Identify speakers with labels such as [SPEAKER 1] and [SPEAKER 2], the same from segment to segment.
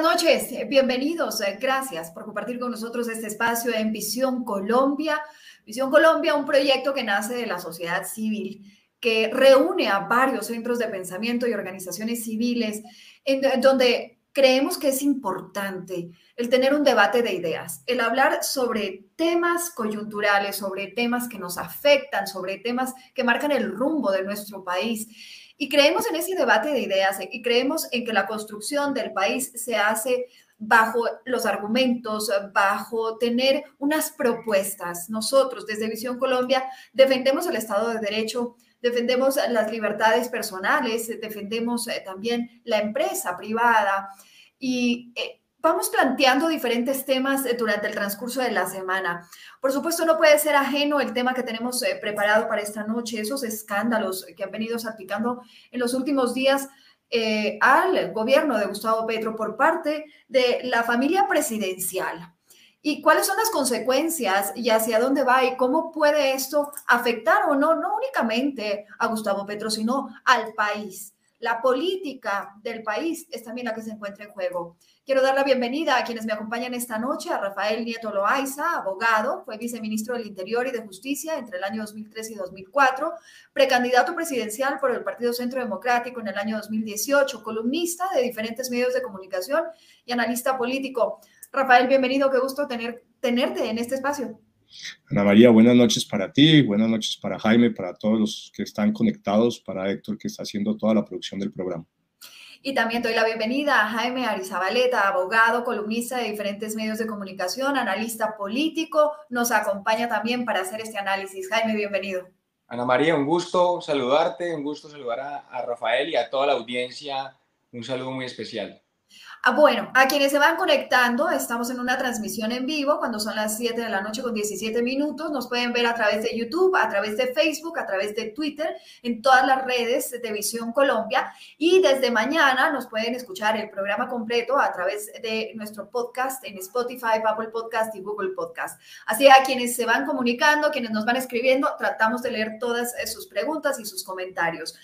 [SPEAKER 1] buenas noches. Bienvenidos. Gracias por compartir con nosotros este espacio en Visión Colombia. Visión Colombia, un proyecto que nace de la sociedad civil, que reúne a varios centros de pensamiento y organizaciones civiles, en donde creemos que es importante el tener un debate de ideas, el hablar sobre temas coyunturales, sobre temas que nos afectan, sobre temas que marcan el rumbo de nuestro país. Y creemos en ese debate de ideas y creemos en que la construcción del país se hace bajo los argumentos, bajo tener unas propuestas. Nosotros desde Visión Colombia defendemos el Estado de Derecho, defendemos las libertades personales, defendemos eh, también la empresa privada y eh, vamos planteando diferentes temas eh, durante el transcurso de la semana. Por supuesto, no puede ser ajeno el tema que tenemos preparado para esta noche, esos escándalos que han venido salpicando en los últimos días al gobierno de Gustavo Petro por parte de la familia presidencial. ¿Y cuáles son las consecuencias y hacia dónde va y cómo puede esto afectar o no, no únicamente a Gustavo Petro, sino al país? La política del país es también la que se encuentra en juego. Quiero dar la bienvenida a quienes me acompañan esta noche, a Rafael Nieto Loaiza, abogado, fue viceministro del Interior y de Justicia entre el año 2003 y 2004, precandidato presidencial por el Partido Centro Democrático en el año 2018, columnista de diferentes medios de comunicación y analista político. Rafael, bienvenido, qué gusto tener, tenerte en este espacio.
[SPEAKER 2] Ana María, buenas noches para ti, buenas noches para Jaime, para todos los que están conectados, para Héctor que está haciendo toda la producción del programa.
[SPEAKER 1] Y también doy la bienvenida a Jaime Arizabaleta, abogado, columnista de diferentes medios de comunicación, analista político. Nos acompaña también para hacer este análisis. Jaime, bienvenido.
[SPEAKER 3] Ana María, un gusto saludarte, un gusto saludar a, a Rafael y a toda la audiencia. Un saludo muy especial.
[SPEAKER 1] Ah, bueno, a quienes se van conectando, estamos en una transmisión en vivo cuando son las 7 de la noche con 17 minutos. Nos pueden ver a través de YouTube, a través de Facebook, a través de Twitter, en todas las redes de Visión Colombia. Y desde mañana nos pueden escuchar el programa completo a través de nuestro podcast en Spotify, Apple Podcast y Google Podcast. Así a quienes se van comunicando, quienes nos van escribiendo, tratamos de leer todas eh, sus preguntas y sus comentarios.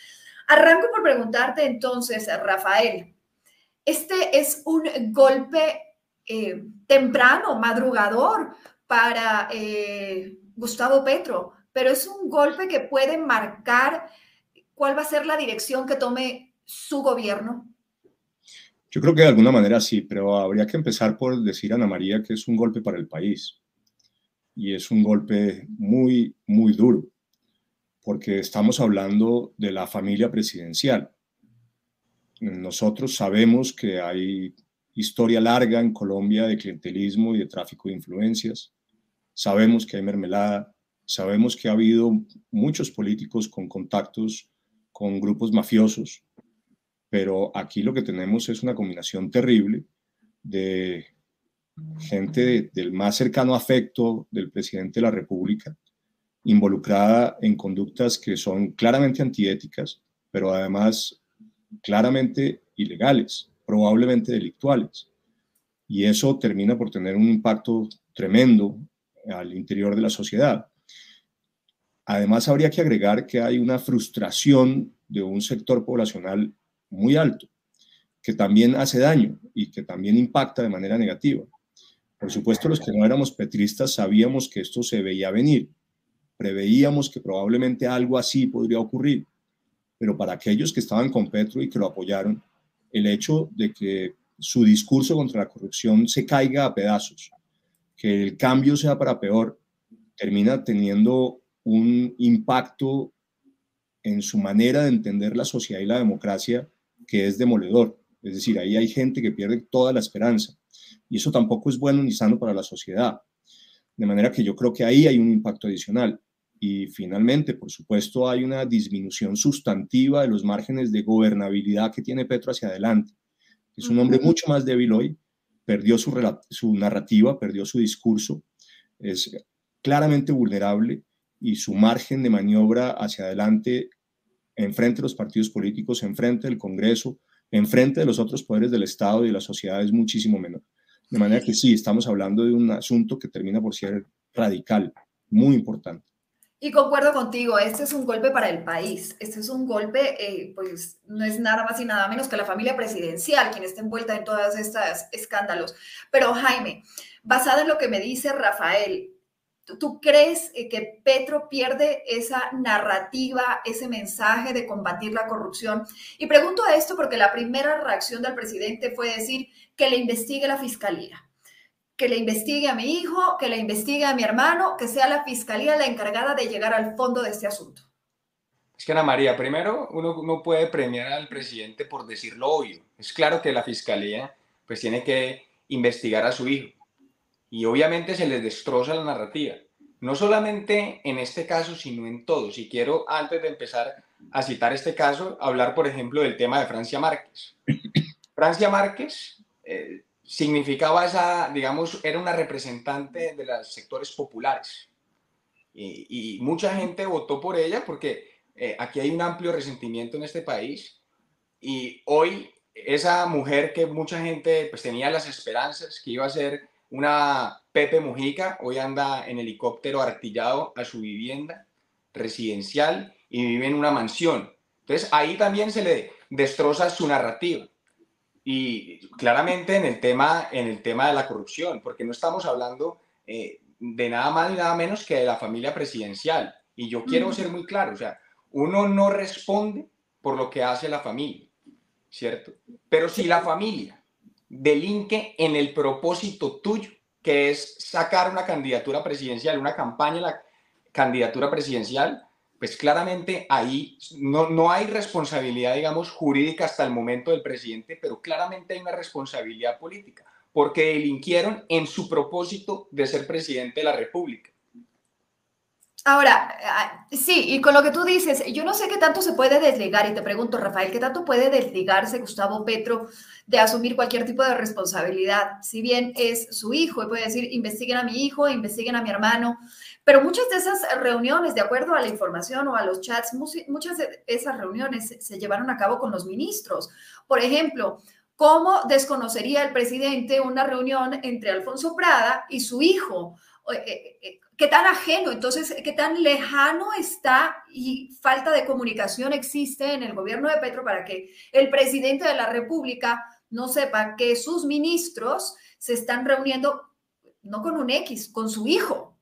[SPEAKER 1] Arranco por preguntarte entonces, Rafael. Este es un golpe eh, temprano, madrugador para eh, Gustavo Petro, pero es un golpe que puede marcar cuál va a ser la dirección que tome su gobierno.
[SPEAKER 2] Yo creo que de alguna manera sí, pero habría que empezar por decir a Ana María que es un golpe para el país y es un golpe muy, muy duro, porque estamos hablando de la familia presidencial nosotros sabemos que hay historia larga en Colombia de clientelismo y de tráfico de influencias. Sabemos que hay mermelada. Sabemos que ha habido muchos políticos con contactos con grupos mafiosos. Pero aquí lo que tenemos es una combinación terrible de gente del más cercano afecto del presidente de la República, involucrada en conductas que son claramente antiéticas, pero además claramente ilegales, probablemente delictuales. Y eso termina por tener un impacto tremendo al interior de la sociedad. Además, habría que agregar que hay una frustración de un sector poblacional muy alto, que también hace daño y que también impacta de manera negativa. Por supuesto, los que no éramos petristas sabíamos que esto se veía venir, preveíamos que probablemente algo así podría ocurrir pero para aquellos que estaban con Petro y que lo apoyaron, el hecho de que su discurso contra la corrupción se caiga a pedazos, que el cambio sea para peor, termina teniendo un impacto en su manera de entender la sociedad y la democracia que es demoledor. Es decir, ahí hay gente que pierde toda la esperanza. Y eso tampoco es bueno ni sano para la sociedad. De manera que yo creo que ahí hay un impacto adicional. Y finalmente, por supuesto, hay una disminución sustantiva de los márgenes de gobernabilidad que tiene Petro hacia adelante. Es un hombre mucho más débil hoy, perdió su, su narrativa, perdió su discurso, es claramente vulnerable y su margen de maniobra hacia adelante enfrente de los partidos políticos, enfrente del Congreso, enfrente de los otros poderes del Estado y de la sociedad es muchísimo menor. De manera que sí, estamos hablando de un asunto que termina por ser radical, muy importante.
[SPEAKER 1] Y concuerdo contigo, este es un golpe para el país, este es un golpe, eh, pues no es nada más y nada menos que la familia presidencial quien está envuelta en todos estos escándalos. Pero Jaime, basada en lo que me dice Rafael, ¿tú, crees eh, que Petro pierde esa narrativa, ese mensaje de combatir la corrupción? Y pregunto esto porque la primera reacción del presidente fue decir que le investigue la fiscalía que le investigue a mi hijo, que le investigue a mi hermano, que sea la fiscalía la encargada de llegar al fondo de este asunto.
[SPEAKER 3] Es que Ana María, primero uno no puede premiar al presidente por decir lo obvio. Es claro que la fiscalía pues tiene que investigar a su hijo y obviamente se les destroza la narrativa. No solamente en este caso, sino en todos. Y quiero, antes de empezar a citar este caso, hablar, por ejemplo, del tema de Francia Márquez. Francia Márquez eh, significaba esa, digamos, era una representante de los sectores populares. Y, mucha gente votó por ella porque eh, aquí hay un amplio resentimiento en este país. Y hoy esa mujer que mucha gente pues, tenía las esperanzas que iba a ser una Pepe Mujica, hoy anda en helicóptero artillado a su vivienda residencial y vive en una mansión. Entonces ahí también se le destroza su narrativa. Y claramente en el tema, en el tema de la corrupción, porque no estamos hablando eh, de nada más ni nada menos que de la familia presidencial. Y yo quiero ser muy claro, o sea, uno no responde por lo que hace la familia, ¿cierto? Pero si la familia delinque en el propósito tuyo, que es sacar una candidatura presidencial, una campaña la candidatura presidencial, pues claramente ahí no, no hay responsabilidad, digamos, jurídica hasta el momento del presidente, pero claramente hay una responsabilidad política, porque delinquieron en su propósito de ser presidente de la República.
[SPEAKER 1] Ahora, ah, sí, y con lo que tú dices, yo no sé qué tanto se puede desligar, y te pregunto, Rafael, ¿qué tanto puede desligarse Gustavo Petro de asumir cualquier tipo de responsabilidad? Si bien es su hijo, y puede decir, investiguen a mi hijo, investiguen a mi hermano, pero muchas de esas reuniones, de acuerdo a la información o a los chats, muchas de esas reuniones se llevaron a cabo con los ministros. Por ejemplo, ¿cómo desconocería el presidente una reunión entre Alfonso Prada y su hijo? Eh, eh, eh, ¿Qué tan ajeno, entonces, qué tan lejano está y falta de comunicación existe en el gobierno de Petro para que el presidente de la República no sepa que sus ministros se están reuniendo no con un X, con su hijo?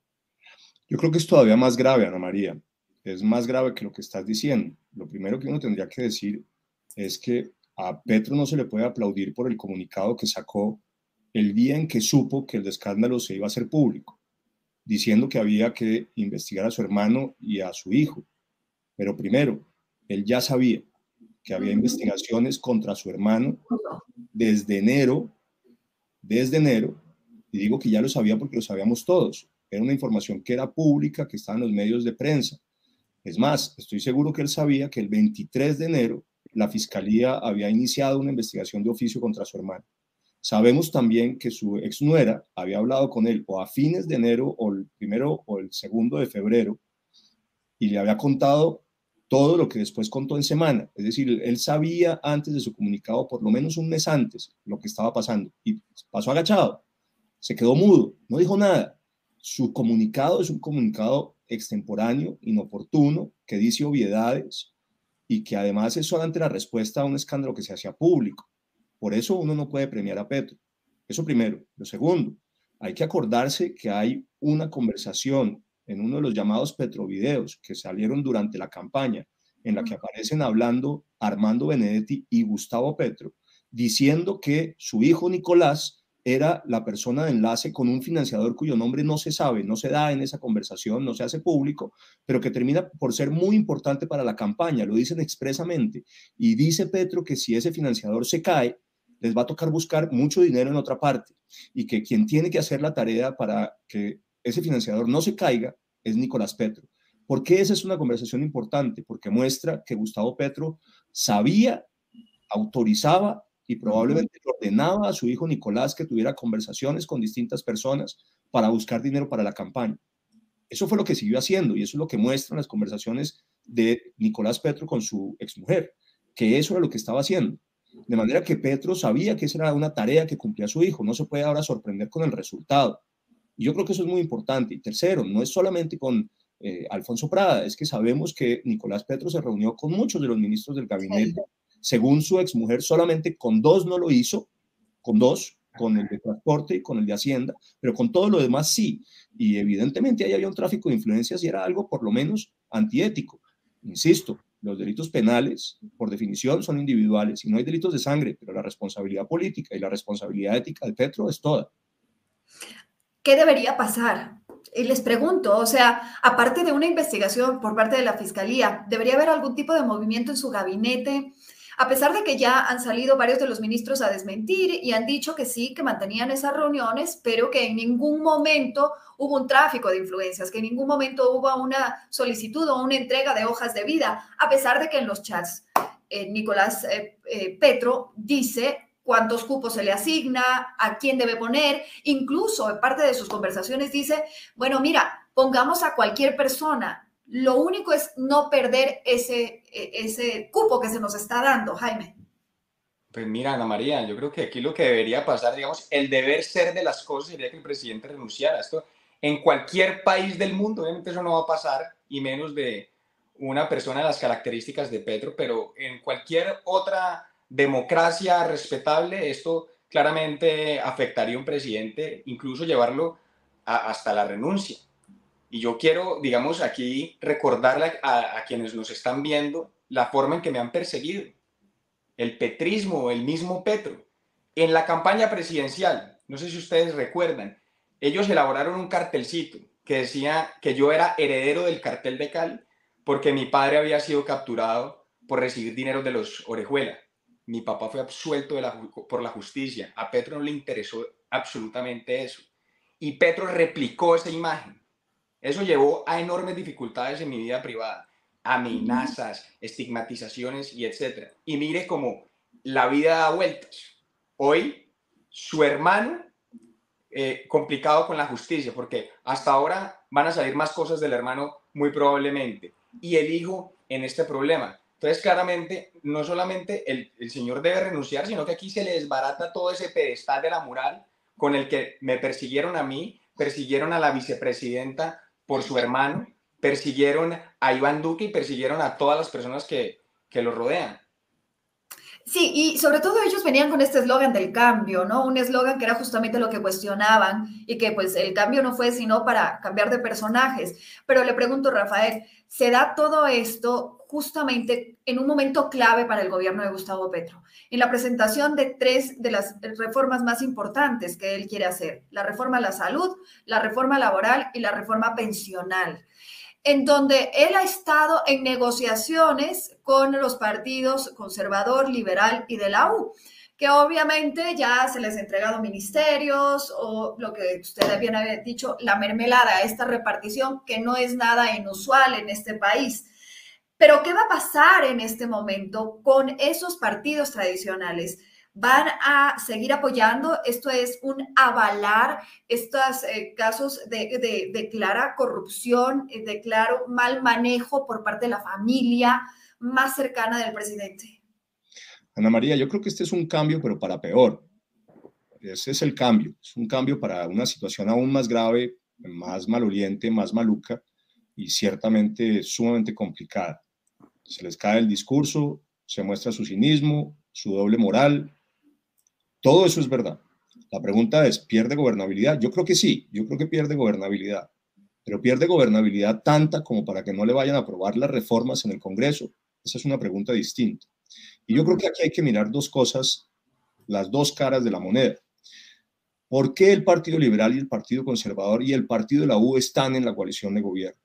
[SPEAKER 2] Yo creo que es todavía más grave, Ana María. Es más grave que lo que estás diciendo. Lo primero que uno tendría que decir es que a Petro no se le puede aplaudir por el comunicado que sacó el día en que supo que el escándalo se iba a hacer público, diciendo que había que investigar a su hermano y a su hijo. Pero primero, él ya sabía que había investigaciones contra su hermano desde enero, desde enero, y digo que ya lo sabía porque lo sabíamos todos, era una información que era pública, que estaba en los medios de prensa. Es más, estoy seguro que él sabía que el 23 de enero la fiscalía había iniciado una investigación de oficio contra su hermano. Sabemos también que su ex nuera había hablado con él o a fines de enero o el primero o el segundo de febrero y le había contado todo lo que después contó en semana. Es decir, él sabía antes de su comunicado, por lo menos un mes antes, lo que estaba pasando y pasó agachado, se quedó mudo, no dijo nada su comunicado es un comunicado extemporáneo, inoportuno, que dice obviedades y que además es solamente la respuesta a un escándalo que se hacía público. Por eso uno no puede premiar a Petro. Eso primero. Lo segundo, hay que acordarse que hay una conversación en uno de los llamados Petrovideos que salieron durante la campaña, en la que aparecen hablando Armando Benedetti y Gustavo Petro, diciendo que su hijo Nicolás era la persona de enlace con un financiador cuyo nombre no se sabe, no se da en esa conversación, no se hace público, pero que termina por ser muy importante para la campaña, lo dicen expresamente. Y dice Petro que si ese financiador se cae, les va a tocar buscar mucho dinero en otra parte y que quien tiene que hacer la tarea para que ese financiador no se caiga es Nicolás Petro. ¿Por qué esa es una conversación importante? Porque muestra que Gustavo Petro sabía, autorizaba y probablemente ordenaba a su hijo Nicolás que tuviera conversaciones con distintas personas para buscar dinero para la campaña. Eso fue lo que siguió haciendo y eso es lo que muestran las conversaciones de Nicolás Petro con su exmujer, que eso era lo que estaba haciendo. De manera que Petro sabía que esa era una tarea que cumplía su hijo, no se puede ahora sorprender con el resultado. Y yo creo que eso es muy importante. Y tercero, no es solamente con eh, Alfonso Prada, es que sabemos que Nicolás Petro se reunió con muchos de los ministros del gabinete. Según su exmujer, solamente con dos no lo hizo, con dos, con el de transporte y con el de Hacienda, pero con todo lo demás sí. Y evidentemente ahí había un tráfico de influencias y era algo por lo menos antiético. Insisto, los delitos penales, por definición, son individuales y no hay delitos de sangre, pero la responsabilidad política y la responsabilidad ética de Petro es toda.
[SPEAKER 1] ¿Qué debería pasar? Y les pregunto, o sea, aparte de una investigación por parte de la Fiscalía, ¿debería haber algún tipo de movimiento en su gabinete? A pesar de que ya han salido varios de los ministros a desmentir y han dicho que sí, que mantenían esas reuniones, pero que en ningún momento hubo un tráfico de influencias, que en ningún momento hubo una solicitud o una entrega de hojas de vida, a pesar de que en los chats eh, Nicolás eh, eh, Petro dice cuántos cupos se le asigna, a quién debe poner, incluso en parte de sus conversaciones dice, bueno, mira, pongamos a cualquier persona, lo único es no perder ese, e, ese cupo que se nos está dando, Jaime.
[SPEAKER 3] Pues mira, Ana María, yo creo que aquí lo que debería pasar, digamos, el deber ser de las cosas sería que el presidente renunciara. Esto en cualquier país del mundo, obviamente eso no va a pasar, y menos de una persona de las características de Petro, pero en cualquier otra democracia respetable, esto claramente afectaría a un presidente, incluso llevarlo hasta la renuncia. Y yo quiero, digamos, aquí recordarle a, quienes nos están viendo la forma en que me han perseguido. El petrismo, el mismo Petro. En la campaña presidencial, no sé si ustedes recuerdan, ellos elaboraron un cartelcito que decía que yo era heredero del cartel de Cali porque mi padre había sido capturado por recibir dinero de los Orejuela. Mi papá fue absuelto por la justicia. A Petro no le interesó absolutamente eso. Y Petro replicó esa imagen eso llevó a enormes dificultades en mi vida privada, amenazas, estigmatizaciones y etcétera. Y mire cómo la vida da vueltas. Hoy, su hermano, eh, complicado con la justicia, porque hasta ahora van a salir más cosas del hermano muy probablemente, y el hijo en este problema. Entonces, claramente, no solamente el, el señor debe renunciar, sino que aquí se le desbarata todo ese pedestal de la moral con el que me persiguieron a mí, persiguieron a la vicepresidenta por su hermano, persiguieron a Iván Duque y persiguieron a todas las personas que, que lo rodean.
[SPEAKER 1] Sí, y sobre todo ellos venían con este eslogan del cambio, ¿no? Un eslogan que era justamente lo que cuestionaban y que pues el cambio no fue sino para cambiar de personajes. Pero le pregunto, Rafael, ¿se da todo esto justamente en un momento clave para el gobierno de Gustavo Petro? En la presentación de tres de las reformas más importantes que él quiere hacer, la reforma a la salud, la reforma laboral y la reforma pensional en donde él ha estado en negociaciones con los partidos conservador, liberal y de la U, que obviamente ya se les ha entregado ministerios o lo que usted bien había dicho, la mermelada, esta repartición que no es nada inusual en este país. Pero ¿qué va a pasar en este momento con esos partidos tradicionales? van a seguir apoyando. Esto es un avalar estos eh, casos de, clara corrupción, eh, de claro mal manejo por parte de la familia más cercana del presidente.
[SPEAKER 2] Ana María, yo creo que este es un cambio, pero para peor. Ese es el cambio. Es un cambio para una situación aún más grave, más maloliente, más maluca y ciertamente sumamente complicada. Se les cae el discurso, se muestra su cinismo, su doble moral, todo eso es verdad. La pregunta es, ¿pierde gobernabilidad? Yo creo que sí, yo creo que pierde gobernabilidad, pero pierde gobernabilidad tanta como para que no le vayan a aprobar las reformas en el Congreso. Esa es una pregunta distinta. Y yo creo que aquí hay que mirar dos cosas, las dos caras de la moneda. ¿Por qué el Partido Liberal y el Partido Conservador y el Partido de la U están en la coalición de gobierno?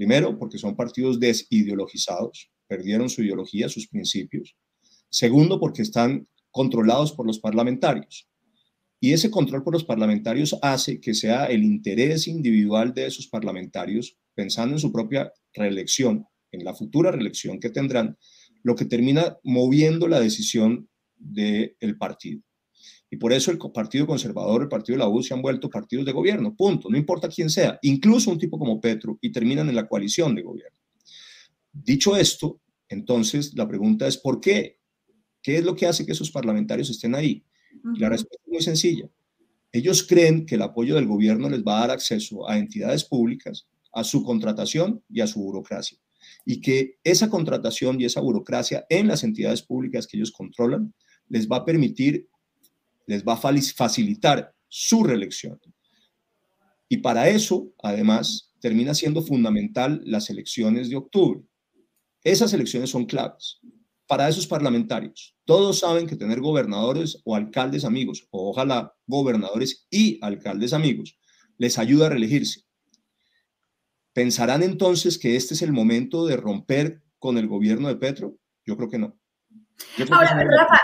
[SPEAKER 2] Primero, porque son partidos desideologizados, perdieron su ideología, sus principios. Segundo, porque están controlados por los parlamentarios. Y ese control por los parlamentarios hace que sea el interés individual de esos parlamentarios, pensando en su propia reelección, en la futura reelección que tendrán, lo que termina moviendo la decisión del partido. Y por eso el Partido Conservador, el Partido de la U se han vuelto partidos de gobierno, punto, no importa quién sea, incluso un tipo como Petro, y terminan en la coalición de gobierno. Dicho esto, entonces la pregunta es, ¿por qué ¿Qué es lo que hace que esos parlamentarios estén ahí? La respuesta es muy sencilla. Ellos creen que el apoyo del gobierno les va a dar acceso a entidades públicas a su contratación y a su burocracia. Y que esa contratación y esa burocracia en las entidades públicas que ellos controlan les va a permitir, les va a facilitar su reelección. Y para eso, además, termina siendo fundamental las elecciones de octubre. Esas elecciones son claves para esos parlamentarios. Todos saben que tener gobernadores o alcaldes amigos, o ojalá gobernadores y alcaldes amigos, les ayuda a reelegirse. ¿Pensarán entonces que este es el momento de romper con el gobierno de Petro? Yo creo que no.
[SPEAKER 1] Ahora, Rafa,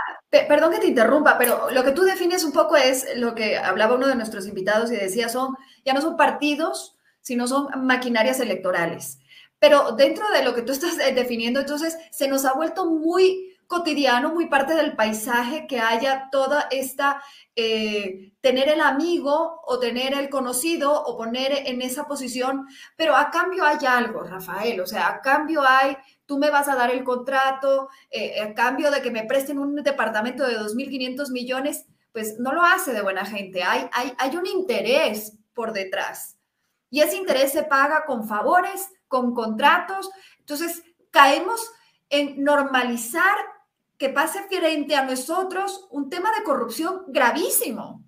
[SPEAKER 1] perdón que te interrumpa, pero lo que tú defines un poco es lo que hablaba uno de nuestros invitados y decía, son, ya no son partidos, sino son maquinarias electorales. Pero dentro de lo que tú estás definiendo, entonces se nos ha vuelto muy cotidiano, muy parte del paisaje que haya toda esta, eh, tener el amigo o tener el conocido o poner en esa posición, pero a cambio hay algo, Rafael, o sea, a cambio hay, tú me vas a dar el contrato, eh, a cambio de que me presten un departamento de 2.500 millones, pues no lo hace de buena gente, hay, hay, hay un interés por detrás. Y ese interés se paga con favores, con contratos. Entonces, caemos en normalizar que pase frente a nosotros un tema de corrupción gravísimo.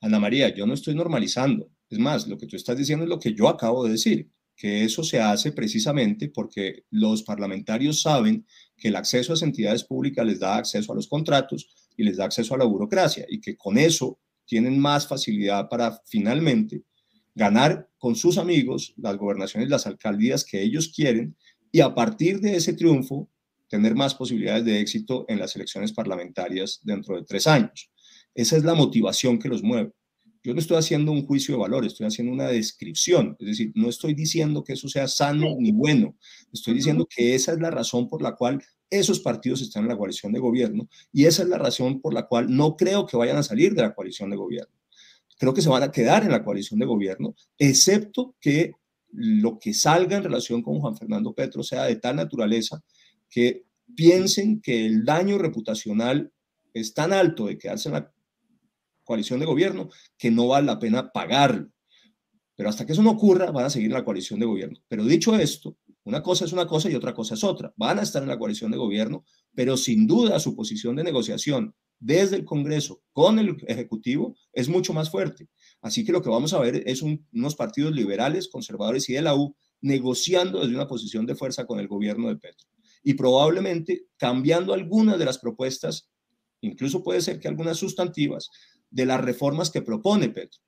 [SPEAKER 2] Ana María, yo no estoy normalizando. Es más, lo que tú estás diciendo es lo que yo acabo de decir, que eso se hace precisamente porque los parlamentarios saben que el acceso a las entidades públicas les da acceso a los contratos y les da acceso a la burocracia y que con eso tienen más facilidad para finalmente ganar con sus amigos las gobernaciones, las alcaldías que ellos quieren y a partir de ese triunfo tener más posibilidades de éxito en las elecciones parlamentarias dentro de tres años. Esa es la motivación que los mueve. Yo no estoy haciendo un juicio de valor, estoy haciendo una descripción, es decir, no estoy diciendo que eso sea sano ni bueno, estoy diciendo que esa es la razón por la cual esos partidos están en la coalición de gobierno y esa es la razón por la cual no creo que vayan a salir de la coalición de gobierno. Creo que se van a quedar en la coalición de gobierno, excepto que lo que salga en relación con Juan Fernando Petro sea de tal naturaleza que piensen que el daño reputacional es tan alto de quedarse en la coalición de gobierno que no vale la pena pagarlo. Pero hasta que eso no ocurra, van a seguir en la coalición de gobierno. Pero dicho esto, una cosa es una cosa y otra cosa es otra. Van a estar en la coalición de gobierno, pero sin duda su posición de negociación desde el Congreso con el Ejecutivo es mucho más fuerte. Así que lo que vamos a ver es unos partidos liberales, conservadores y de la U negociando desde una posición de fuerza con el gobierno de Petro. Y probablemente cambiando algunas de las propuestas, incluso puede ser que algunas sustantivas, de las reformas que propone Petro.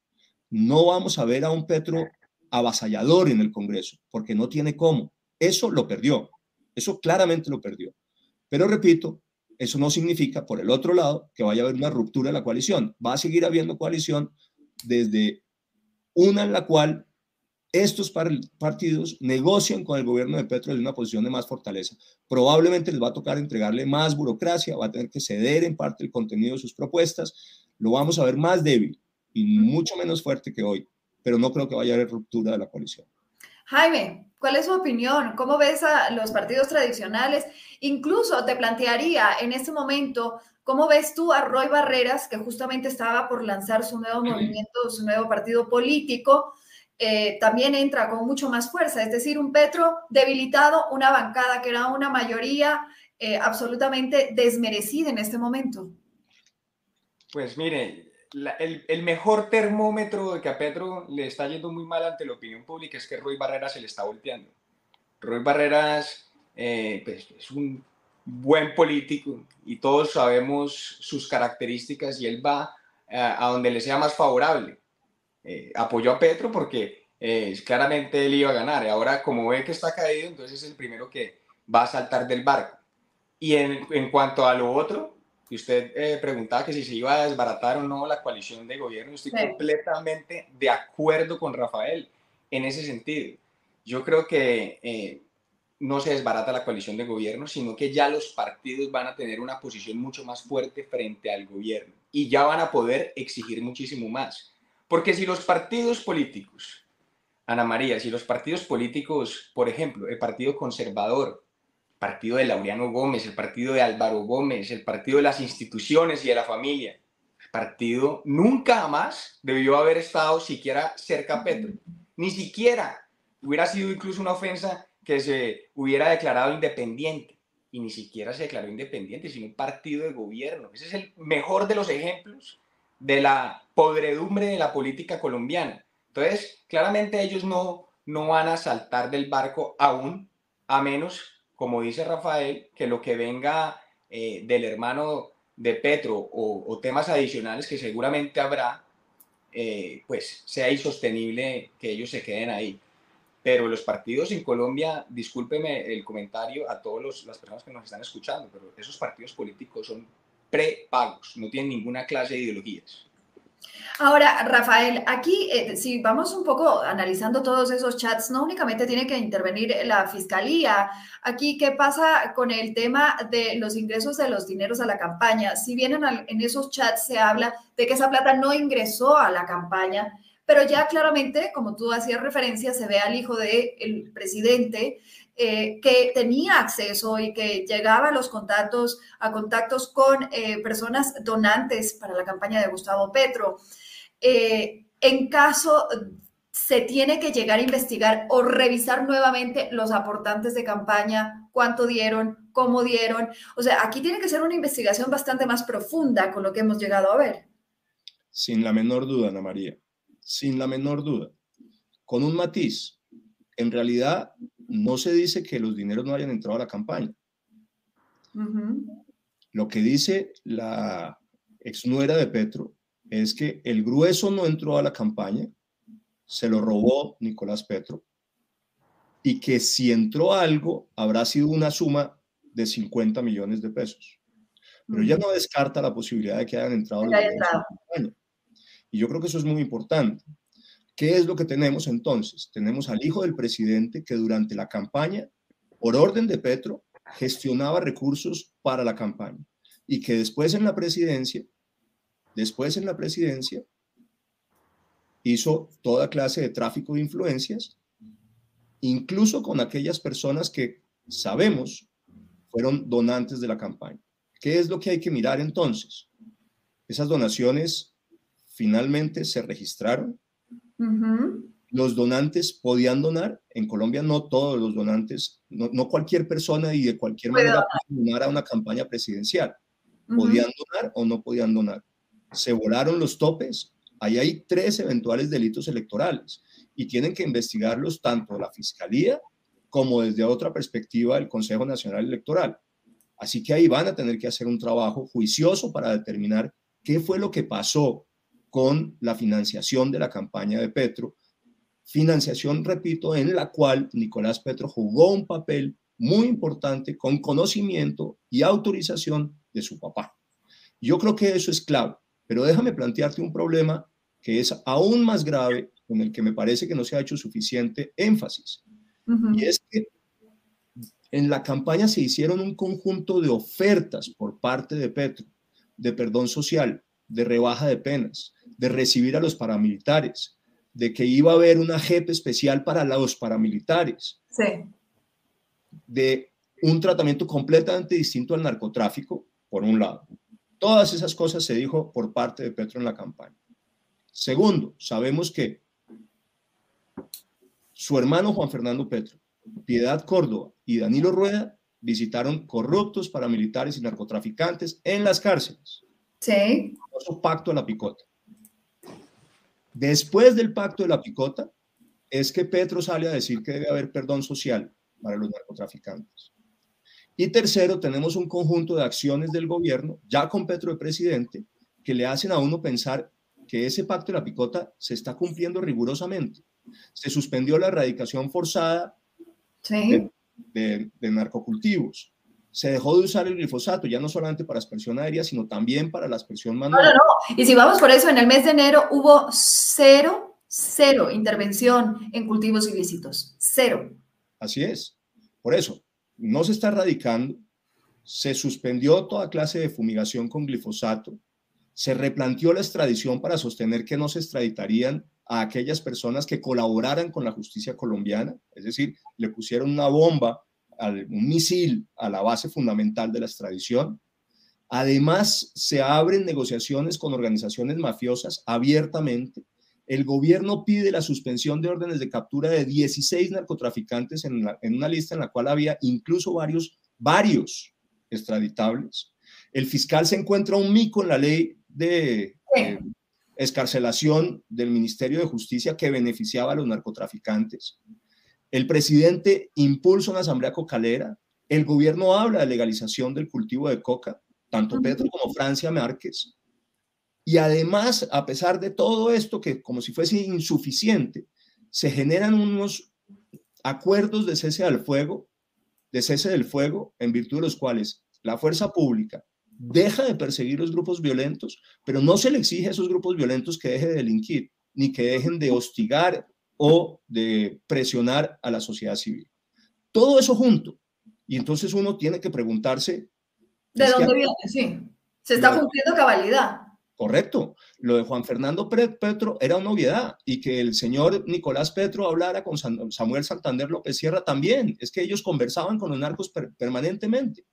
[SPEAKER 2] No vamos a ver a un Petro avasallador en el Congreso, porque no tiene cómo. Eso lo perdió, eso claramente lo perdió. Pero repito, eso no significa, por el otro lado, que vaya a haber una ruptura de la coalición. Va a seguir habiendo coalición desde una en la cual estos partidos negocian con el gobierno de Petro desde una posición de más fortaleza. Probablemente les va a tocar entregarle más burocracia, va a tener que ceder en parte el contenido de sus propuestas. Lo vamos a ver más débil y mucho menos fuerte que hoy, pero no creo que vaya a haber ruptura de la coalición.
[SPEAKER 1] Jaime, ¿cuál es su opinión? ¿Cómo ves a los partidos tradicionales? Incluso te plantearía en este momento, ¿cómo ves tú a Roy Barreras, que justamente estaba por lanzar su nuevo movimiento, su nuevo partido político? Eh, también entra con mucho más fuerza, es decir, un Petro debilitado, una bancada que era una mayoría eh, absolutamente desmerecida en este momento.
[SPEAKER 3] Pues mire, el, mejor termómetro de que a Petro le está yendo muy mal ante la opinión pública es que Roy Barreras se le está volteando. Roy Barreras eh, pues, es un buen político y todos sabemos sus características y él va a, donde le sea más favorable. Eh, apoyó a Petro porque claramente él iba a ganar. Y ahora, como ve que está caído, entonces es el primero que va a saltar del barco. Y en, en cuanto a lo otro, y usted eh, preguntaba que si se iba a desbaratar o no la coalición de gobierno, estoy completamente de acuerdo con Rafael en ese sentido. Yo creo que eh, no se desbarata la coalición de gobierno, sino que ya los partidos van a tener una posición mucho más fuerte frente al gobierno y ya van a poder exigir muchísimo más. Porque si los partidos políticos, Ana María, si los partidos políticos, por ejemplo, el Partido Conservador, partido de Laureano Gómez, el partido de Álvaro Gómez, el partido de las instituciones y de la familia. El partido nunca más debió haber estado siquiera cerca a Petro, ni siquiera Hubiera sido incluso una ofensa que se hubiera declarado independiente. Y ni siquiera se declaró independiente, sino un partido de gobierno. Ese es el mejor de los ejemplos de la podredumbre de la política colombiana. Entonces, claramente ellos no, no van a saltar del barco aún, a menos, como dice Rafael, que lo que venga eh, del hermano de Petro o, temas adicionales que seguramente habrá, eh, pues sea insostenible que ellos se queden ahí. Pero los partidos en Colombia, discúlpeme el comentario a todas las personas que nos están escuchando, pero esos partidos políticos son prepagos, no tienen ninguna clase de ideologías.
[SPEAKER 1] Ahora, Rafael, aquí eh, si vamos un poco analizando todos esos chats, no únicamente tiene que intervenir la fiscalía. Aquí, ¿qué pasa con el tema de los ingresos de los dineros a la campaña? Si bien en, esos chats se habla de que esa plata no ingresó a la campaña, pero ya claramente, como tú hacías referencia, se ve al hijo del presidente eh, que tenía acceso y que llegaba a los contactos, a contactos con eh, personas donantes para la campaña de Gustavo Petro. Eh, en caso se tiene que llegar a investigar o revisar nuevamente los aportantes de campaña, cuánto dieron, cómo dieron. O sea, aquí tiene que ser una investigación bastante más profunda con lo que hemos llegado a ver.
[SPEAKER 2] Sin la menor duda, Ana María, sin la menor duda. Con un matiz, en realidad no se dice que los dineros no hayan entrado a la campaña. Lo que dice la exnuera de Petro es que el grueso no entró a la campaña, se lo robó Nicolás Petro, y que si entró algo, habrá sido una suma de 50 millones de pesos. Pero ya no descarta la posibilidad de que hayan entrado. Los campaña. Y yo creo que eso es muy importante. ¿Qué es lo que tenemos entonces? Tenemos al hijo del presidente que durante la campaña, por orden de Petro, gestionaba recursos para la campaña y que después en la presidencia, después en la presidencia, hizo toda clase de tráfico de influencias, incluso con aquellas personas que sabemos fueron donantes de la campaña. ¿Qué es lo que hay que mirar entonces? Esas donaciones finalmente se registraron, los donantes podían donar. En Colombia no todos los donantes, no, cualquier persona y de cualquier manera podía donar a una campaña presidencial. Podían donar o no podían donar. Se volaron los topes. Ahí hay tres eventuales delitos electorales y tienen que investigarlos tanto la Fiscalía como desde otra perspectiva el Consejo Nacional Electoral. Así que ahí van a tener que hacer un trabajo juicioso para determinar qué fue lo que pasó con la financiación de la campaña de Petro, financiación, repito, en la cual Nicolás Petro jugó un papel muy importante con conocimiento y autorización de su papá. Yo creo que eso es clave, pero déjame plantearte un problema que es aún más grave, con el que me parece que no se ha hecho suficiente énfasis. Y es que en la campaña se hicieron un conjunto de ofertas por parte de Petro de perdón social, de rebaja de penas, de recibir a los paramilitares, de que iba a haber una JEP especial para los paramilitares, de un tratamiento completamente distinto al narcotráfico, por un lado. Todas esas cosas se dijo por parte de Petro en la campaña. Segundo, sabemos que su hermano Juan Fernando Petro, Piedad Córdoba y Danilo Rueda visitaron corruptos, paramilitares y narcotraficantes en las cárceles.
[SPEAKER 1] Sí.
[SPEAKER 2] pacto de la picota. Después del pacto de la picota, es que Petro sale a decir que debe haber perdón social para los narcotraficantes. Y tercero, tenemos un conjunto de acciones del gobierno, ya con Petro de presidente, que le hacen a uno pensar que ese pacto de la picota se está cumpliendo rigurosamente. Se suspendió la erradicación forzada de, de narcocultivos se dejó de usar el glifosato, ya no solamente para aspersión aérea, sino también para la aspersión manual.
[SPEAKER 1] No, no, no. Y si vamos por eso, en el mes de enero hubo cero, cero intervención en cultivos ilícitos. Cero.
[SPEAKER 2] Así es. Por eso, no se está erradicando, se suspendió toda clase de fumigación con glifosato, se replanteó la extradición para sostener que no se extraditarían a aquellas personas que colaboraran con la justicia colombiana, es decir, le pusieron una bomba un misil a la base fundamental de la extradición. Además, se abren negociaciones con organizaciones mafiosas abiertamente. el gobierno pide la suspensión de órdenes de captura de 16 narcotraficantes en, una lista en la cual había incluso varios, varios extraditables. El fiscal se encuentra un mico en la ley de eh, escarcelación del Ministerio de Justicia que beneficiaba a los narcotraficantes. El presidente impulsa una asamblea cocalera. El gobierno habla de legalización del cultivo de coca, tanto Petro como Francia Márquez. Y además, a pesar de todo esto, que como si fuese insuficiente, se generan unos acuerdos de cese al fuego, de cese del fuego, en virtud de los cuales la fuerza pública deja de perseguir los grupos violentos, pero no se le exige a esos grupos violentos que dejen de delinquir, ni que dejen de hostigar o de presionar a la sociedad civil. Todo eso junto. Y entonces uno tiene que preguntarse...
[SPEAKER 1] ¿De dónde viene? Sí. Se está cumpliendo cabalidad.
[SPEAKER 2] Correcto. Lo de Juan Fernando Petro era una obviedad y que el señor Nicolás Petro hablara con Samuel Santander López Sierra también. Es que ellos conversaban con los narcos permanentemente.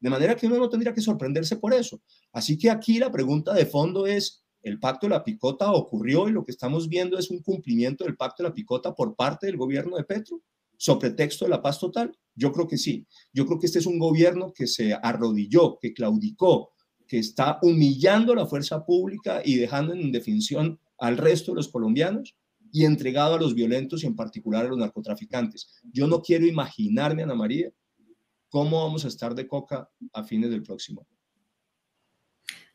[SPEAKER 2] De manera que uno no tendría que sorprenderse por eso. Así que aquí la pregunta de fondo es, ¿el pacto de la picota ocurrió y lo que estamos viendo es un cumplimiento del pacto de la picota por parte del gobierno de Petro? ¿Sobre texto de la paz total? Yo creo que sí. Yo creo que este es un gobierno que se arrodilló, que claudicó, que está humillando a la fuerza pública y dejando en indefinición al resto de los colombianos y entregado a los violentos y en particular a los narcotraficantes. Yo no quiero imaginarme, Ana María, cómo vamos a estar de coca a fines del próximo año.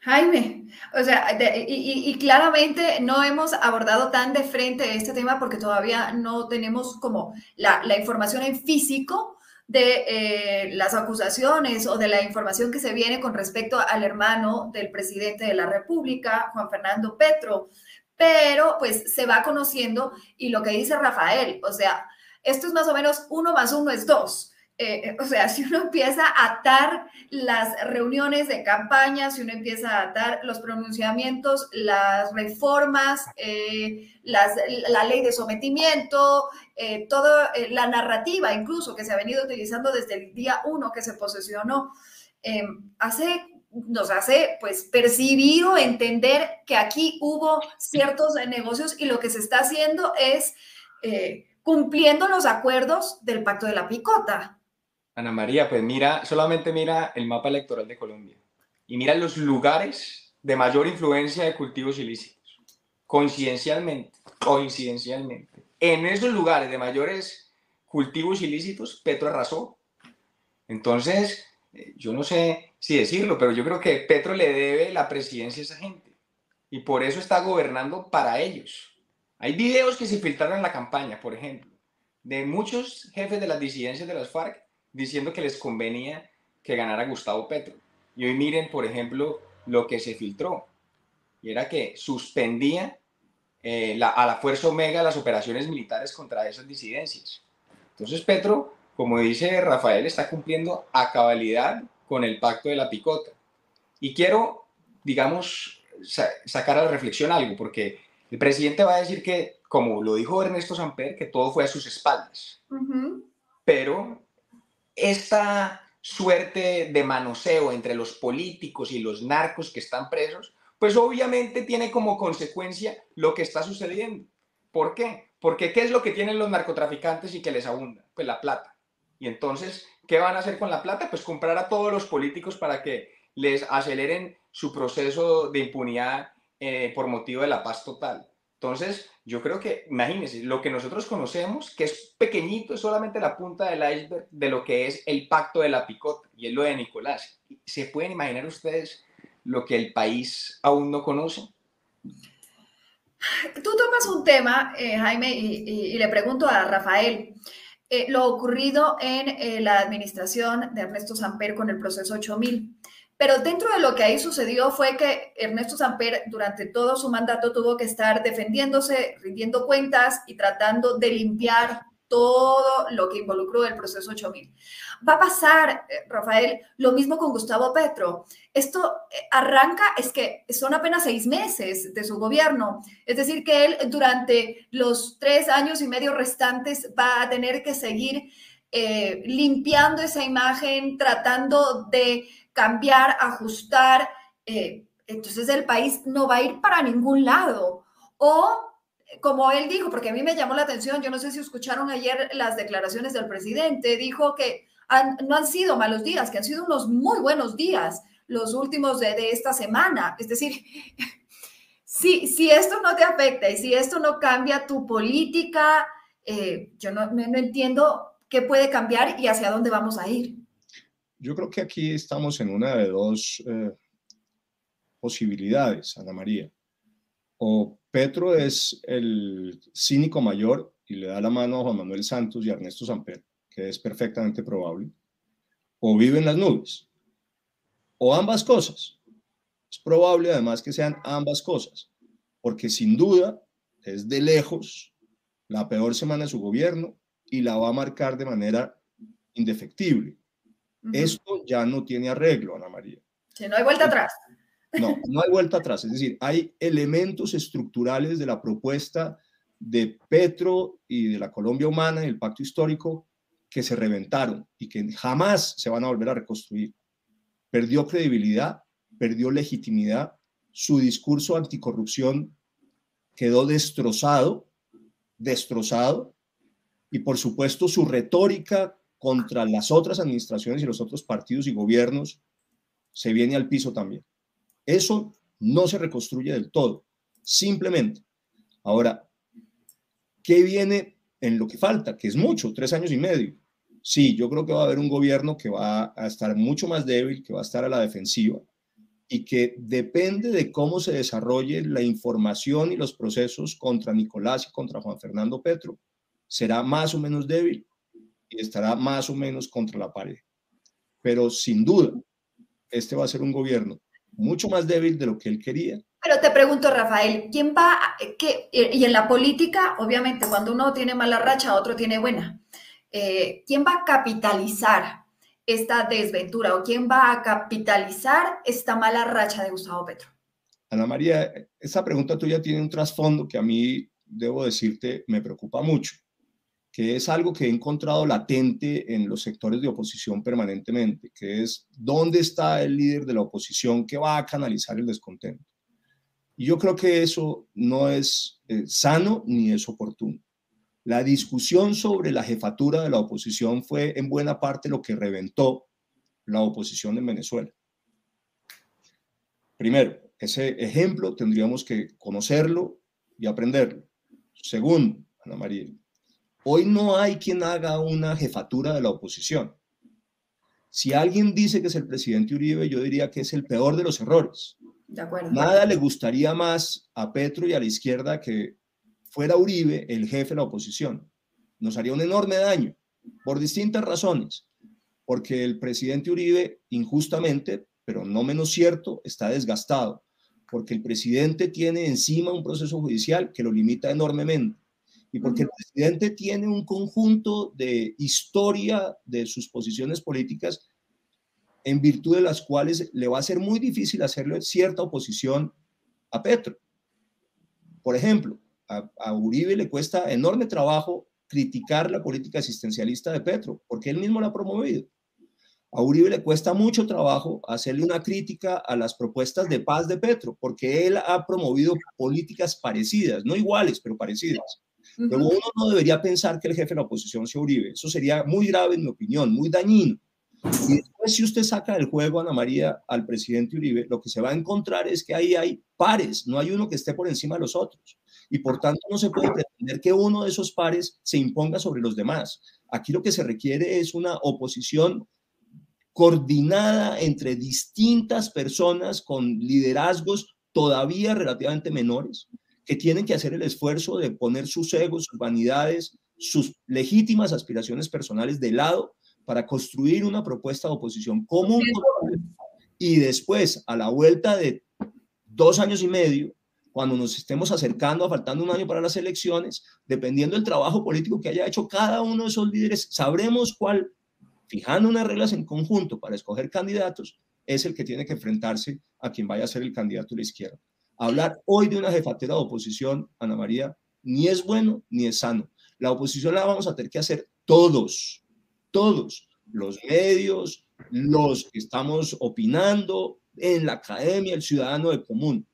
[SPEAKER 1] Jaime, o sea, y, claramente no hemos abordado tan de frente este tema porque todavía no tenemos como la, información en físico de eh, las acusaciones o de la información que se viene con respecto al hermano del presidente de la República, Juan Fernando Petro, pero pues se va conociendo y lo que dice Rafael, o sea, esto es más o menos uno más uno es dos. Eh, o sea, si uno empieza a atar las reuniones de campaña, si uno empieza a atar los pronunciamientos, las reformas, eh, la ley de sometimiento, eh, toda la narrativa incluso que se ha venido utilizando desde el día uno que se posesionó, hace nos hace pues percibir o entender que aquí hubo ciertos negocios y lo que se está haciendo es cumpliendo los acuerdos del pacto de la picota.
[SPEAKER 3] Ana María, pues mira, solamente mira el mapa electoral de Colombia y mira los lugares de mayor influencia de cultivos ilícitos. Coincidencialmente, coincidencialmente, en esos lugares de mayores cultivos ilícitos, Petro arrasó. Entonces, eh, yo no sé si decirlo, pero yo creo que Petro le debe la presidencia a esa gente y por eso está gobernando para ellos. Hay videos que se filtraron en la campaña, por ejemplo, de muchos jefes de las disidencias de las FARC diciendo que les convenía que ganara Gustavo Petro. Y hoy miren, por ejemplo, lo que se filtró. Y era que suspendía eh, a la Fuerza Omega las operaciones militares contra esas disidencias. Entonces Petro, como dice Rafael, está cumpliendo a cabalidad con el pacto de la picota. Y quiero, digamos, sacar a la reflexión algo, porque el presidente va a decir que, como lo dijo Ernesto Samper, que todo fue a sus espaldas. Pero esta suerte de manoseo entre los políticos y los narcos que están presos, pues obviamente tiene como consecuencia lo que está sucediendo. ¿Por qué? Porque ¿qué es lo que tienen los narcotraficantes y que les abunda? Pues la plata. Y entonces, ¿qué van a hacer con la plata? Pues comprar a todos los políticos para que les aceleren su proceso de impunidad eh, por motivo de la paz total. Entonces, yo creo que, imagínense, lo que nosotros conocemos, que es pequeñito, es solamente la punta del iceberg de lo que es el pacto de la picota, y es lo de Nicolás. ¿Se pueden imaginar ustedes lo que el país aún no conoce?
[SPEAKER 1] Tú tomas un tema, eh, Jaime, y, le pregunto a Rafael, eh, lo ocurrido en eh, la administración de Ernesto Samper con el proceso 8000. Pero dentro de lo que ahí sucedió fue que Ernesto Samper durante todo su mandato tuvo que estar defendiéndose, rindiendo cuentas y tratando de limpiar todo lo que involucró el proceso 8000. Va a pasar, eh, Rafael, lo mismo con Gustavo Petro. Esto eh, arranca, es que son apenas seis meses de su gobierno. Es decir, que él durante los tres años y medio restantes va a tener que seguir eh, limpiando esa imagen, tratando de cambiar, ajustar, eh, entonces el país no va a ir para ningún lado. O como él dijo, porque a mí me llamó la atención, yo no sé si escucharon ayer las declaraciones del presidente, dijo que no han sido malos días, que han sido unos muy buenos días los últimos de, de esta semana. Es decir, si, si esto no te afecta y si esto no cambia tu política, eh, yo no, no, entiendo qué puede cambiar y hacia dónde vamos a ir.
[SPEAKER 2] Yo creo que aquí estamos en una de dos eh, posibilidades, Ana María. O Petro es el cínico mayor y le da la mano a Juan Manuel Santos y a Ernesto Samper, que es perfectamente probable, o vive en las nubes, o ambas cosas. Es probable además que sean ambas cosas, porque sin duda es de lejos la peor semana de su gobierno y la va a marcar de manera indefectible. Esto ya no tiene arreglo, Ana María.
[SPEAKER 1] Que no hay vuelta atrás.
[SPEAKER 2] No, no hay vuelta atrás. Es decir, hay elementos estructurales de la propuesta de Petro y de la Colombia humana y el pacto histórico que se reventaron y que jamás se van a volver a reconstruir. Perdió credibilidad, perdió legitimidad, su discurso anticorrupción quedó destrozado, destrozado, y por supuesto su retórica contra las otras administraciones y los otros partidos y gobiernos se viene al piso también. Eso no se reconstruye del todo, simplemente. Ahora, ¿qué viene en lo que falta? Que es mucho, tres años y medio. Sí, yo creo que va a haber un gobierno que va a estar mucho más débil, que va a estar a la defensiva y que depende de cómo se desarrolle la información y los procesos contra Nicolás y contra Juan Fernando Petro, será más o menos débil y estará más o menos contra la pared. Pero sin duda, este va a ser un gobierno mucho más débil de lo que él quería.
[SPEAKER 1] Pero te pregunto, Rafael, ¿quién va, a, qué, y en la política, obviamente, cuando uno tiene mala racha, otro tiene buena, eh, ¿quién va a capitalizar esta desventura o quién va a capitalizar esta mala racha de Gustavo Petro?
[SPEAKER 2] Ana María, esa pregunta tuya tiene un trasfondo que a mí, debo decirte, me preocupa mucho que es algo que he encontrado latente en los sectores de oposición permanentemente, que es dónde está el líder de la oposición que va a canalizar el descontento. Y yo creo que eso no es eh, sano ni es oportuno. La discusión sobre la jefatura de la oposición fue en buena parte lo que reventó la oposición en Venezuela. Primero, ese ejemplo tendríamos que conocerlo y aprenderlo. Segundo, Ana María, Hoy no hay quien haga una jefatura de la oposición. Si alguien dice que es el presidente Uribe, yo diría que es el peor de los errores.
[SPEAKER 1] De acuerdo.
[SPEAKER 2] Nada le gustaría más a Petro y a la izquierda que fuera Uribe el jefe de la oposición. Nos haría un enorme daño por distintas razones. Porque el presidente Uribe, injustamente, pero no menos cierto, está desgastado. Porque el presidente tiene encima un proceso judicial que lo limita enormemente y porque el presidente tiene un conjunto de historia de sus posiciones políticas en virtud de las cuales le va a ser muy difícil hacerle cierta oposición a Petro. Por ejemplo, a, Uribe le cuesta enorme trabajo criticar la política asistencialista de Petro, porque él mismo la ha promovido. A Uribe le cuesta mucho trabajo hacerle una crítica a las propuestas de paz de Petro, porque él ha promovido políticas parecidas, no iguales, pero parecidas. Luego uno no debería pensar que el jefe de la oposición sea Uribe. Eso sería muy grave, en mi opinión, muy dañino. Y después, si usted saca del juego, Ana María, al presidente Uribe, lo que se va a encontrar es que ahí hay pares, no hay uno que esté por encima de los otros. Y por tanto, no se puede pretender que uno de esos pares se imponga sobre los demás. Aquí lo que se requiere es una oposición coordinada entre distintas personas con liderazgos todavía relativamente menores, que tienen que hacer el esfuerzo de poner sus egos, sus vanidades, sus legítimas aspiraciones personales de lado para construir una propuesta de oposición común. Y después, a la vuelta de dos años y medio, cuando nos estemos acercando, faltando un año para las elecciones, dependiendo del trabajo político que haya hecho cada uno de esos líderes, sabremos cuál, fijando unas reglas en conjunto para escoger candidatos, es el que tiene que enfrentarse a quien vaya a ser el candidato de la izquierda. Hablar hoy de una jefatera de oposición, Ana María, ni es bueno ni es sano. La oposición la vamos a tener que hacer todos, todos, los medios, los que estamos opinando en la academia, el ciudadano de común.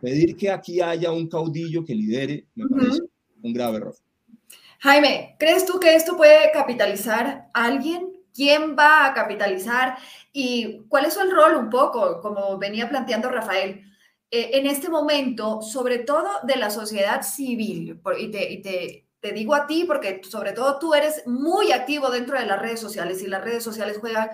[SPEAKER 2] pedir que aquí haya un caudillo que lidere me parece un grave error.
[SPEAKER 1] Jaime, ¿crees tú que esto puede capitalizar a alguien? ¿Quién va a capitalizar? ¿Y cuál es el rol un poco, como venía planteando Rafael, eh, en este momento, sobre todo de la sociedad civil? y, te, te, digo a ti porque sobre todo tú eres muy activo dentro de las redes sociales y las redes sociales juegan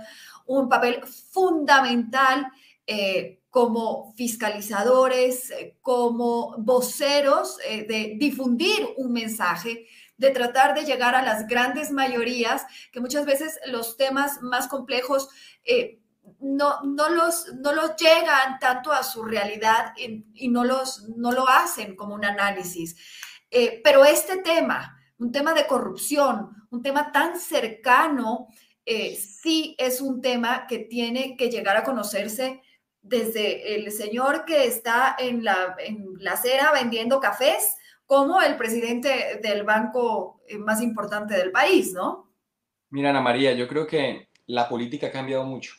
[SPEAKER 1] un papel fundamental eh, como fiscalizadores, eh, como voceros de difundir un mensaje de tratar de llegar a las grandes mayorías, que muchas veces los temas más complejos no, no, los, no los llegan tanto a su realidad y, no, los, no lo hacen como un análisis. Eh, pero este tema, un tema de corrupción, un tema tan cercano, eh, sí es un tema que tiene que llegar a conocerse desde el señor que está en la, en la acera vendiendo cafés como el presidente del banco eh, más importante del país, ¿no?
[SPEAKER 3] Mira, Ana María, yo creo que la política ha cambiado mucho.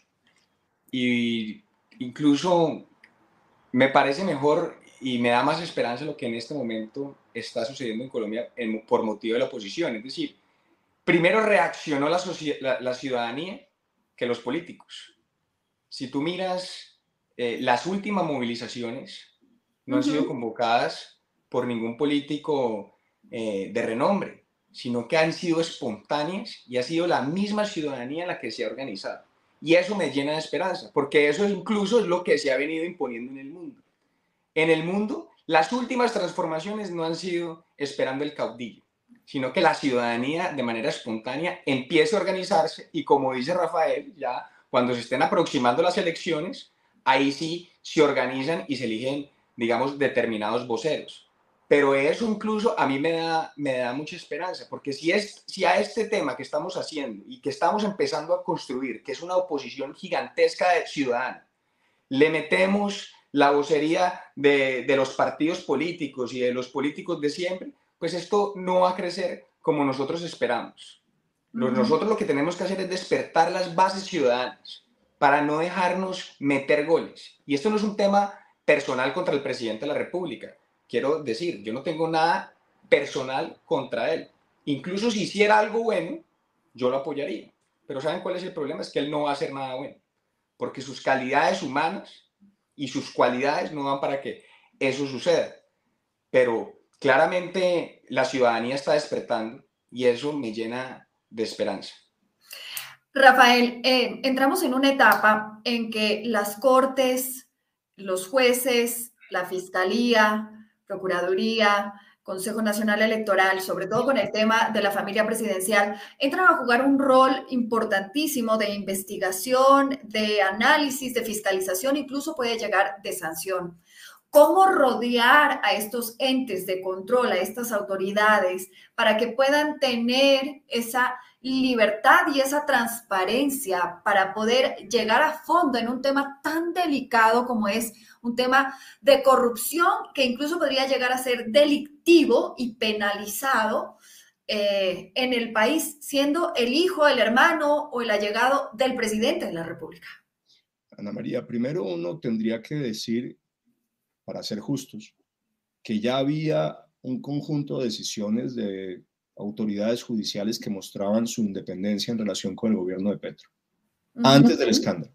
[SPEAKER 3] Y incluso me parece mejor y me da más esperanza lo que en este momento está sucediendo en Colombia por motivo de la oposición. Es decir, primero reaccionó la, la, ciudadanía que los políticos. Si tú miras eh, las últimas movilizaciones, no han sido convocadas por ningún político eh, de renombre, sino que han sido espontáneas y ha sido la misma ciudadanía la que se ha organizado. Y eso me llena de esperanza, porque eso incluso es lo que se ha venido imponiendo en el mundo. En el mundo, las últimas transformaciones no han sido esperando el caudillo, sino que la ciudadanía de manera espontánea empieza a organizarse y como dice Rafael, ya cuando se estén aproximando las elecciones, ahí sí se organizan y se eligen, digamos, determinados voceros. Pero eso incluso a mí me da, me da mucha esperanza, porque si, es, si a este tema que estamos haciendo y que estamos empezando a construir, que es una oposición gigantesca de ciudadana, le metemos la vocería de, de los partidos políticos y de los políticos de siempre, pues esto no va a crecer como nosotros esperamos. Nosotros lo que tenemos que hacer es despertar las bases ciudadanas para no dejarnos meter goles. Y esto no es un tema personal contra el presidente de la República quiero decir, yo no tengo nada personal contra él. Incluso si hiciera algo bueno, yo lo apoyaría. Pero ¿saben cuál es el problema? Es que él no va a hacer nada bueno. Porque sus calidades humanas y sus cualidades no van para que eso suceda. Pero claramente la ciudadanía está despertando y eso me llena de esperanza.
[SPEAKER 1] Rafael, eh, entramos en una etapa en que las cortes, los jueces, la fiscalía, Procuraduría, Consejo Nacional Electoral, sobre todo con el tema de la familia presidencial, entran a jugar un rol importantísimo de investigación, de análisis, de fiscalización, incluso puede llegar de sanción. ¿Cómo rodear a estos entes de control, a estas autoridades, para que puedan tener esa libertad y esa transparencia para poder llegar a fondo en un tema tan delicado como es un tema de corrupción que incluso podría llegar a ser delictivo y penalizado eh, en el país, siendo el hijo, el hermano o el allegado del presidente de la República.
[SPEAKER 2] Ana María, primero uno tendría que decir, para ser justos, que ya había un conjunto de decisiones de autoridades judiciales que mostraban su independencia en relación con el gobierno de Petro, antes del escándalo.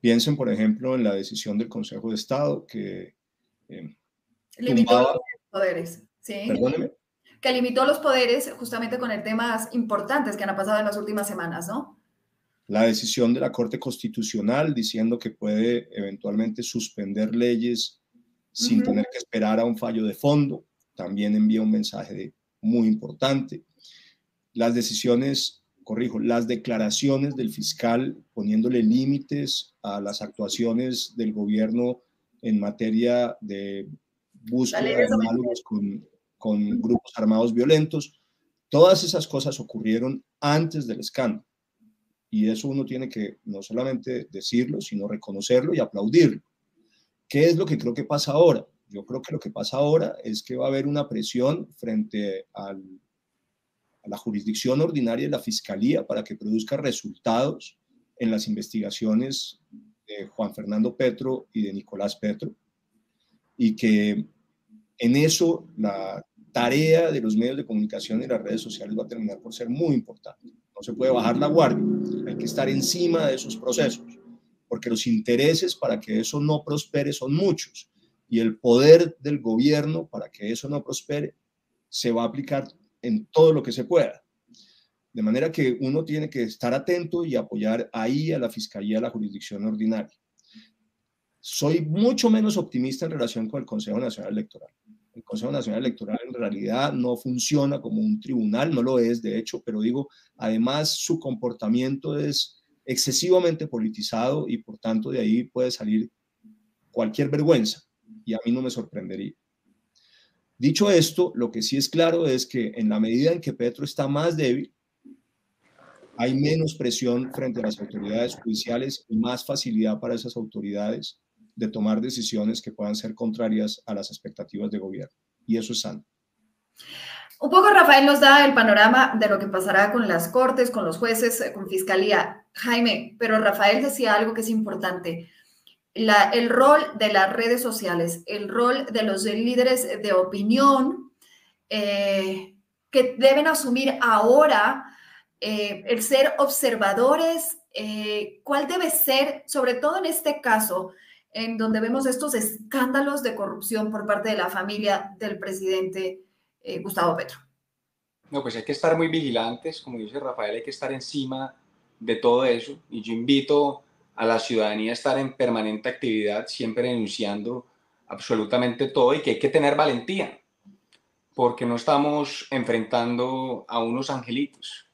[SPEAKER 2] Piensen, por ejemplo, en la decisión del Consejo de Estado que...
[SPEAKER 1] Eh, limitó los poderes, ¿sí? Perdóneme. Que limitó los poderes justamente con el temas importantes que han pasado en las últimas semanas, ¿no?
[SPEAKER 2] La decisión de la Corte Constitucional diciendo que puede eventualmente suspender leyes sin tener que esperar a un fallo de fondo, también envía un mensaje de muy importante. Las decisiones, corrijo, las declaraciones del fiscal poniéndole límites a las actuaciones del gobierno en materia de búsqueda de diálogos con, con grupos armados violentos, todas esas cosas ocurrieron antes del escándalo. Y eso uno tiene que no solamente decirlo, sino reconocerlo y aplaudirlo. ¿Qué es lo que creo que pasa ahora? Yo creo que lo que pasa ahora es que va a haber una presión frente a la jurisdicción ordinaria de la Fiscalía para que produzca resultados en las investigaciones de Juan Fernando Petro y de Nicolás Petro. y que en eso la tarea de los medios de comunicación y las redes sociales va a terminar por ser muy importante. No se puede bajar la guardia, hay que estar encima de esos procesos, porque los intereses para que eso no prospere son muchos y el poder del gobierno para que eso no prospere se va a aplicar en todo lo que se pueda. De manera que uno tiene que estar atento y apoyar ahí a la Fiscalía, a la jurisdicción ordinaria. Soy mucho menos optimista en relación con el Consejo Nacional Electoral. El Consejo Nacional Electoral en realidad no funciona como un tribunal, no lo es de hecho, pero digo, además su comportamiento es excesivamente politizado y por tanto de ahí puede salir cualquier vergüenza y a mí no me sorprendería. Dicho esto, lo que sí es claro es que en la medida en que Petro está más débil, hay menos presión frente a las autoridades judiciales y más facilidad para esas autoridades de tomar decisiones que puedan ser contrarias a las expectativas de gobierno. Y eso es sano.
[SPEAKER 1] Un poco Rafael nos da el panorama de lo que pasará con las cortes, con los jueces, eh, con fiscalía. Jaime, pero Rafael decía algo que es importante. El rol de las redes sociales, el rol de los líderes de opinión eh, que deben asumir ahora eh, el ser observadores, eh, cuál debe ser, sobre todo en este caso, en donde vemos estos escándalos de corrupción por parte de la familia del presidente eh, Gustavo Petro.
[SPEAKER 3] No, pues hay que estar muy vigilantes, como dice Rafael, hay que estar encima de todo eso. Y yo invito a la ciudadanía estar en permanente actividad, siempre denunciando absolutamente todo y que hay que tener valentía, porque no estamos enfrentando a unos angelitos,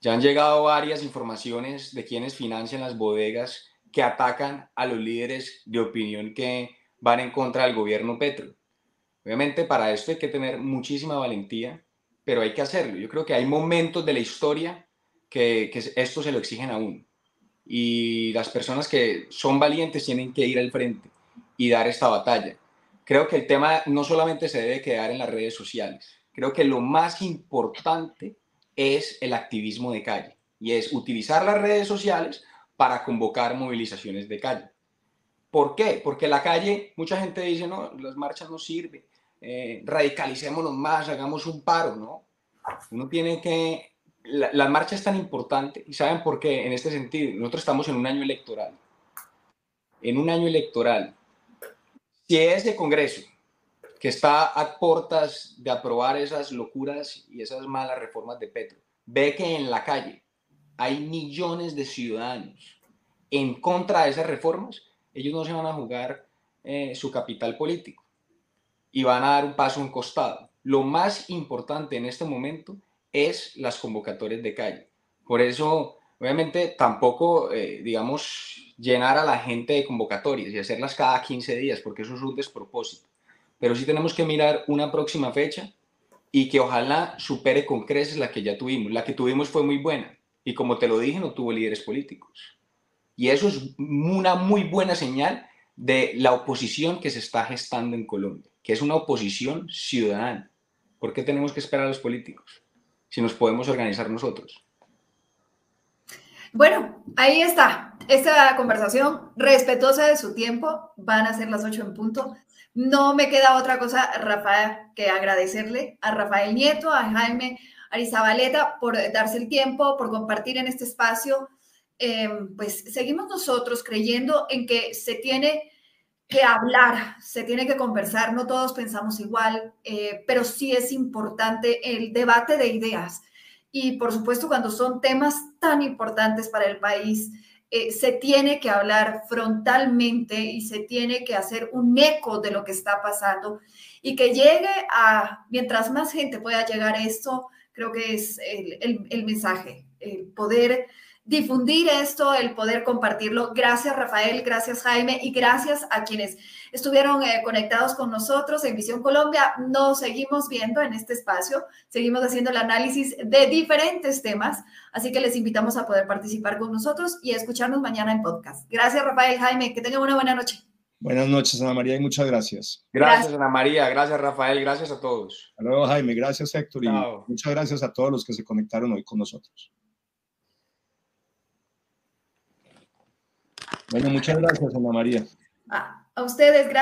[SPEAKER 3] ya han llegado varias informaciones de quienes financian las bodegas que atacan a los líderes de opinión que van en contra del gobierno Petro. Obviamente para esto hay que tener muchísima valentía, pero hay que hacerlo. Yo creo que hay momentos de la historia que, que esto se lo exigen a uno. Y las personas que son valientes tienen que ir al frente y dar esta batalla. Creo que el tema no solamente se debe quedar en las redes sociales. Creo que lo más importante es el activismo de calle y es utilizar las redes sociales para convocar movilizaciones de calle. ¿Por qué? Porque la calle, mucha gente dice, no, las marchas no sirven, eh, radicalicémonos más, hagamos un paro, ¿no? Uno tiene que... La, marcha es tan importante y ¿saben por qué? En este sentido, nosotros estamos en un año electoral. En un año electoral. Si ese Congreso que está a puertas de aprobar esas locuras y esas malas reformas de Petro, ve que en la calle hay millones de ciudadanos en contra de esas reformas, ellos no se van a jugar eh, su capital político y van a dar un paso en costado. Lo más importante en este momento es las convocatorias de calle. Por eso, obviamente, tampoco, eh, digamos, llenar a la gente de convocatorias y hacerlas cada 15 días, porque eso es un despropósito pero sí tenemos que mirar una próxima fecha y que ojalá supere con creces la que ya tuvimos. La que tuvimos fue muy buena y como te lo dije, no tuvo líderes políticos. Y eso es una muy buena señal de la oposición que se está gestando en Colombia, que es una oposición ciudadana. ¿Por qué tenemos que esperar a los políticos si nos podemos organizar nosotros?
[SPEAKER 1] Bueno, ahí está. Esta conversación respetuosa de su tiempo. Van a ser las ocho en punto. No me queda otra cosa, Rafael, que agradecerle a Rafael Nieto, a Jaime Arizabaleta por darse el tiempo, por compartir en este espacio. Em, pues seguimos nosotros creyendo en que se tiene que hablar, se tiene que conversar, no todos pensamos igual, eh, pero sí es importante el debate de ideas. Y por supuesto, cuando son temas tan importantes para el país, eh, se tiene que hablar frontalmente y se tiene que hacer un eco de lo que está pasando y que llegue a, mientras más gente pueda llegar a esto, creo que es el, el mensaje, el poder difundir esto, el poder compartirlo. Gracias Rafael, gracias Jaime y gracias a quienes estuvieron eh, conectados con nosotros en Visión Colombia. Nos seguimos viendo en este espacio, seguimos haciendo el análisis de diferentes temas, así que les invitamos a poder participar con nosotros y a escucharnos mañana en podcast. Gracias Rafael, Jaime, que tengan una buena noche.
[SPEAKER 2] Buenas noches, Ana María, y muchas gracias.
[SPEAKER 3] Gracias, Ana María, gracias, Rafael, gracias a todos.
[SPEAKER 2] Hasta luego, Jaime, gracias, Héctor, y muchas gracias a todos los que se conectaron hoy con nosotros. Bueno, muchas gracias, Ana María.
[SPEAKER 1] a ustedes, gracias.